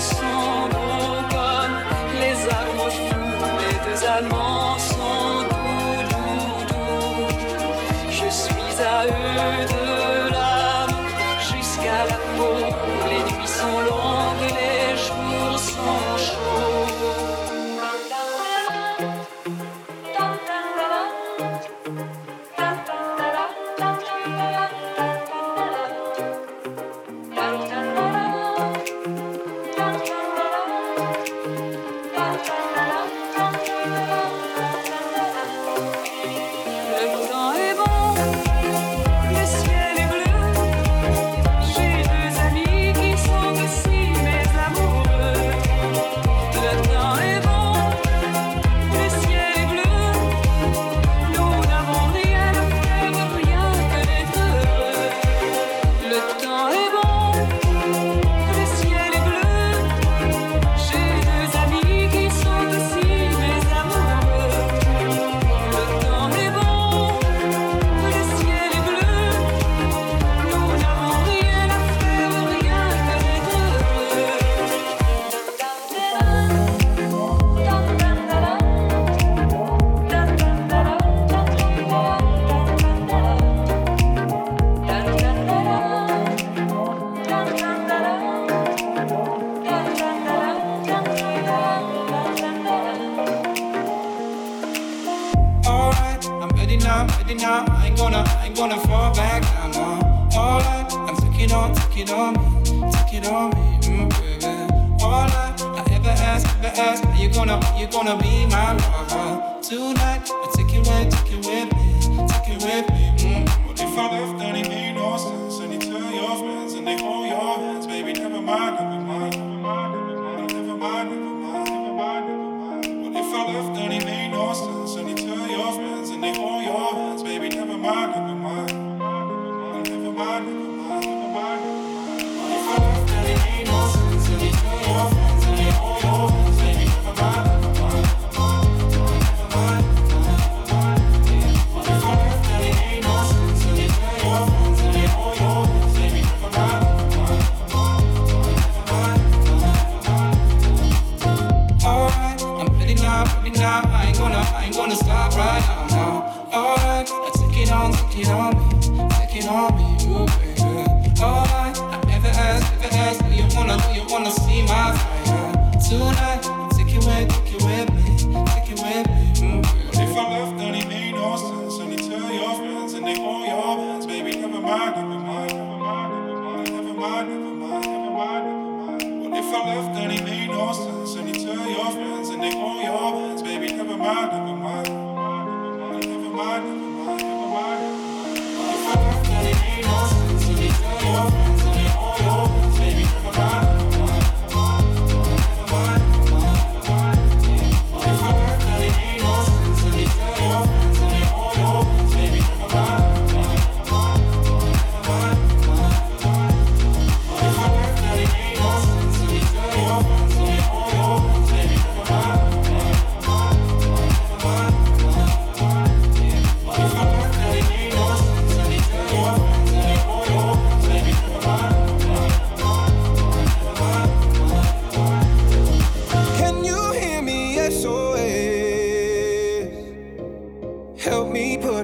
ensemble.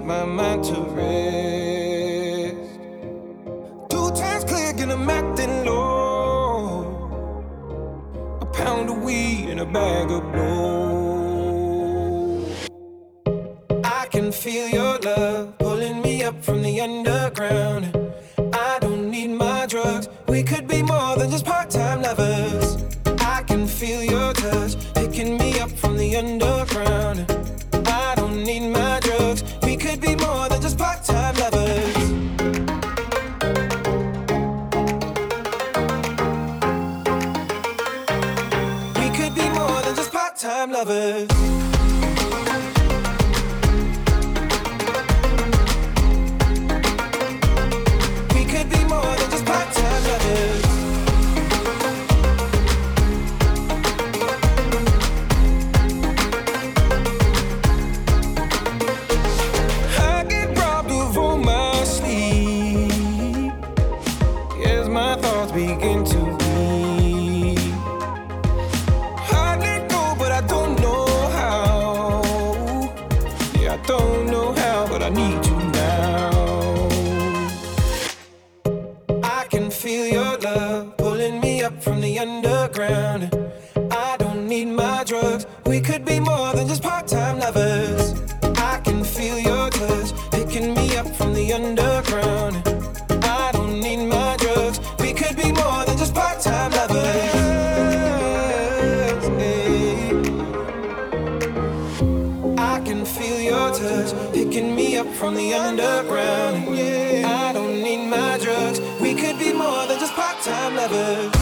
my mind to rest. Two times clear, and I'm acting low. A pound of weed and a bag of blow. time lovers.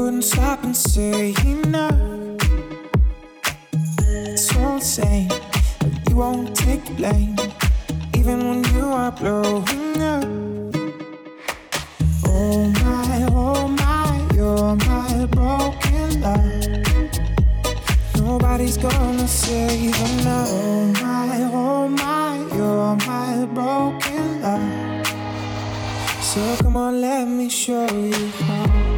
couldn't stop and say no. It's all the same, but you won't take blame, even when you are blowing up. Oh my, oh my, you're my broken love. Nobody's gonna save enough. Oh my, oh my, you're my broken love. So come on, let me show you how.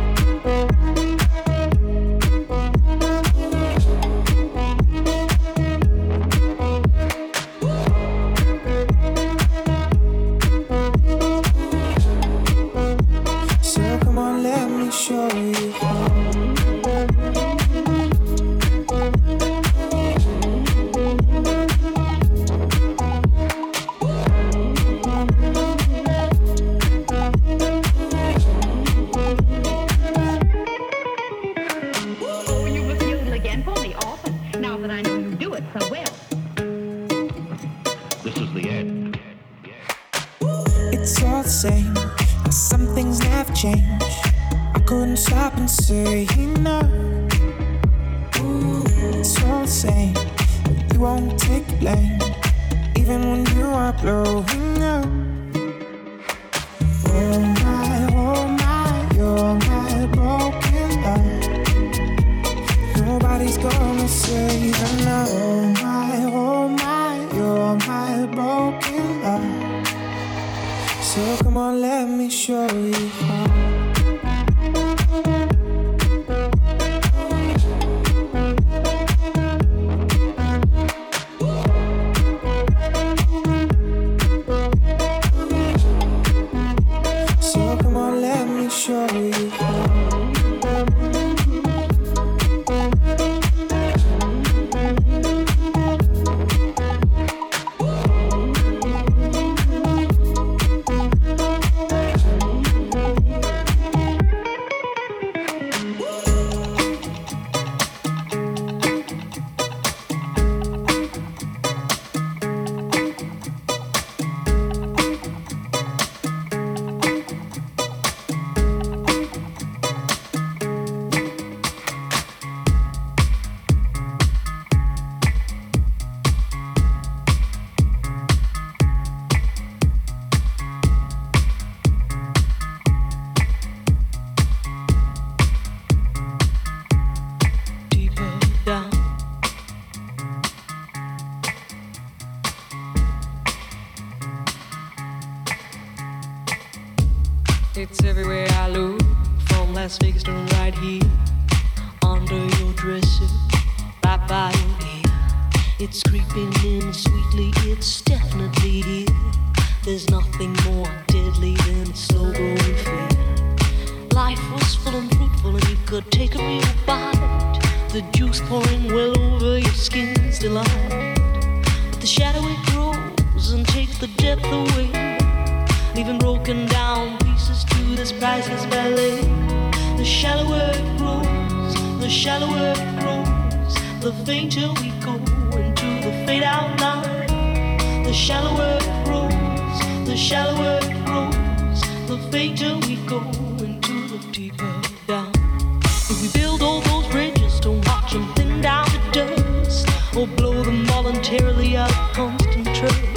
or blow them voluntarily out of constant trust.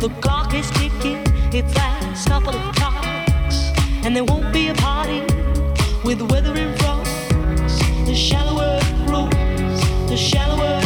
The clock is ticking, it's last couple of clocks, and there won't be a party with weather in frost. The shallower it grows, the shallower.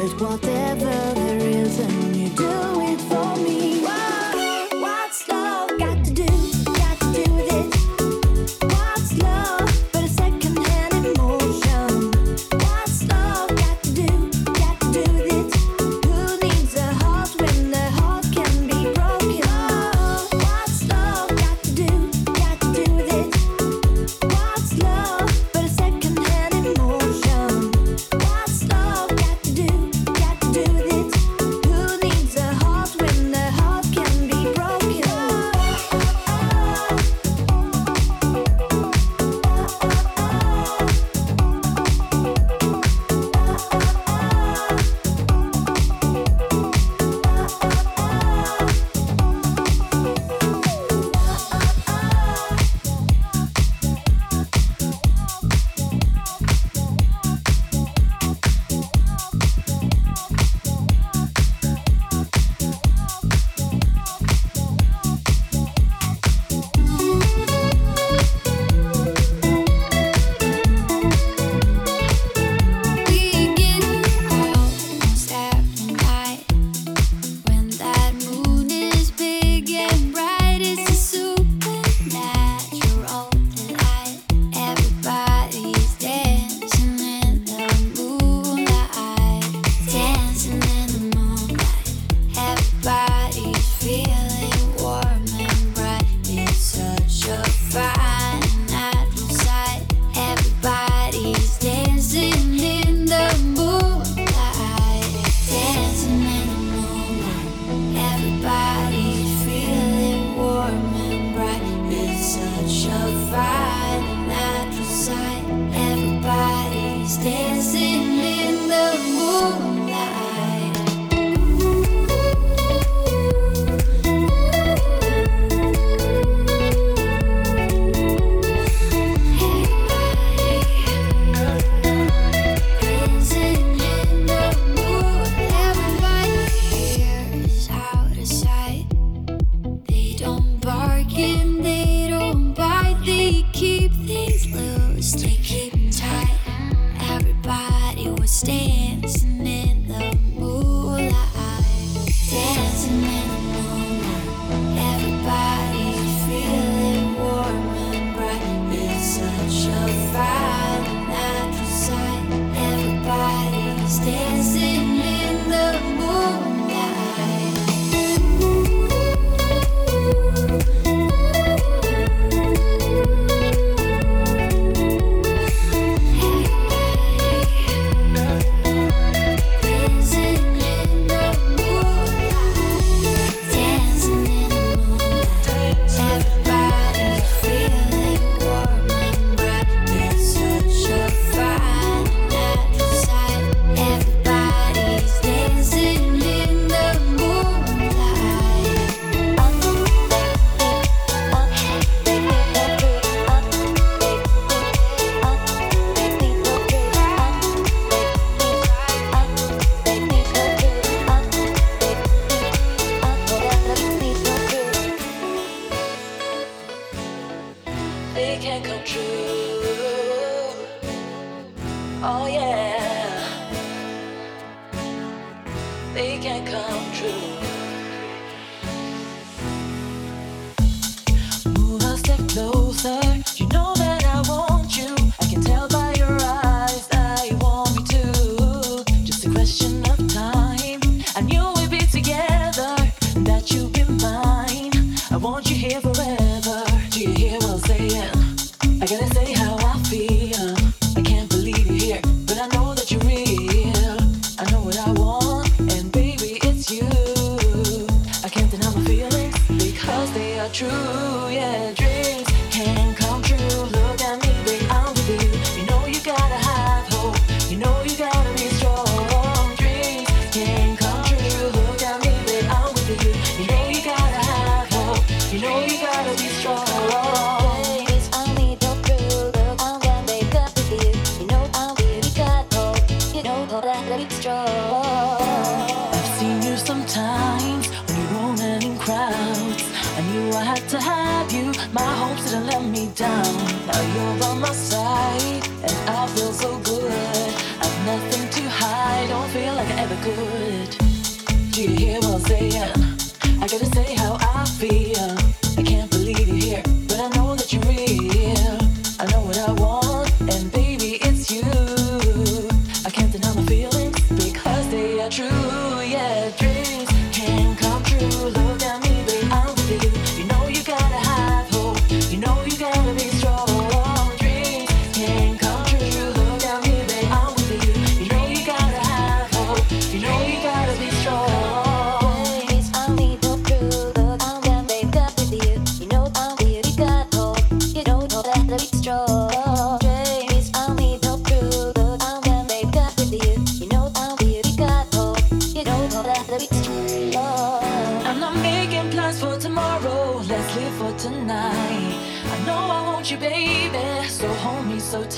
Whatever there is, and you do it for me.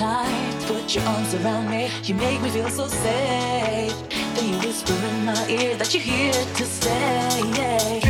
tight. Put your arms around me, you make me feel so safe. Then you whisper in my ear that you're here to stay.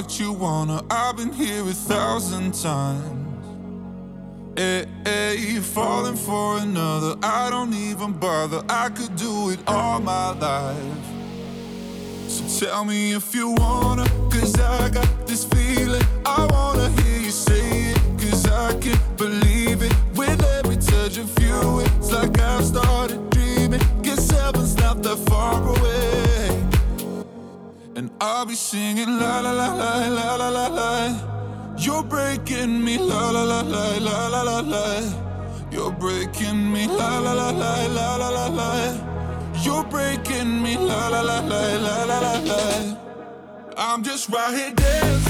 What you wanna. I've been here a thousand times. Eh, eh, hey, hey, falling for another, I don't even bother. I could do it all my life. So tell me if you wanna, cause I got singing la la la la la la la la. You're breaking me la la la la la la la la. You're breaking me la la la la la la la la. You're breaking me la la la la la la la la. I'm just right here dancing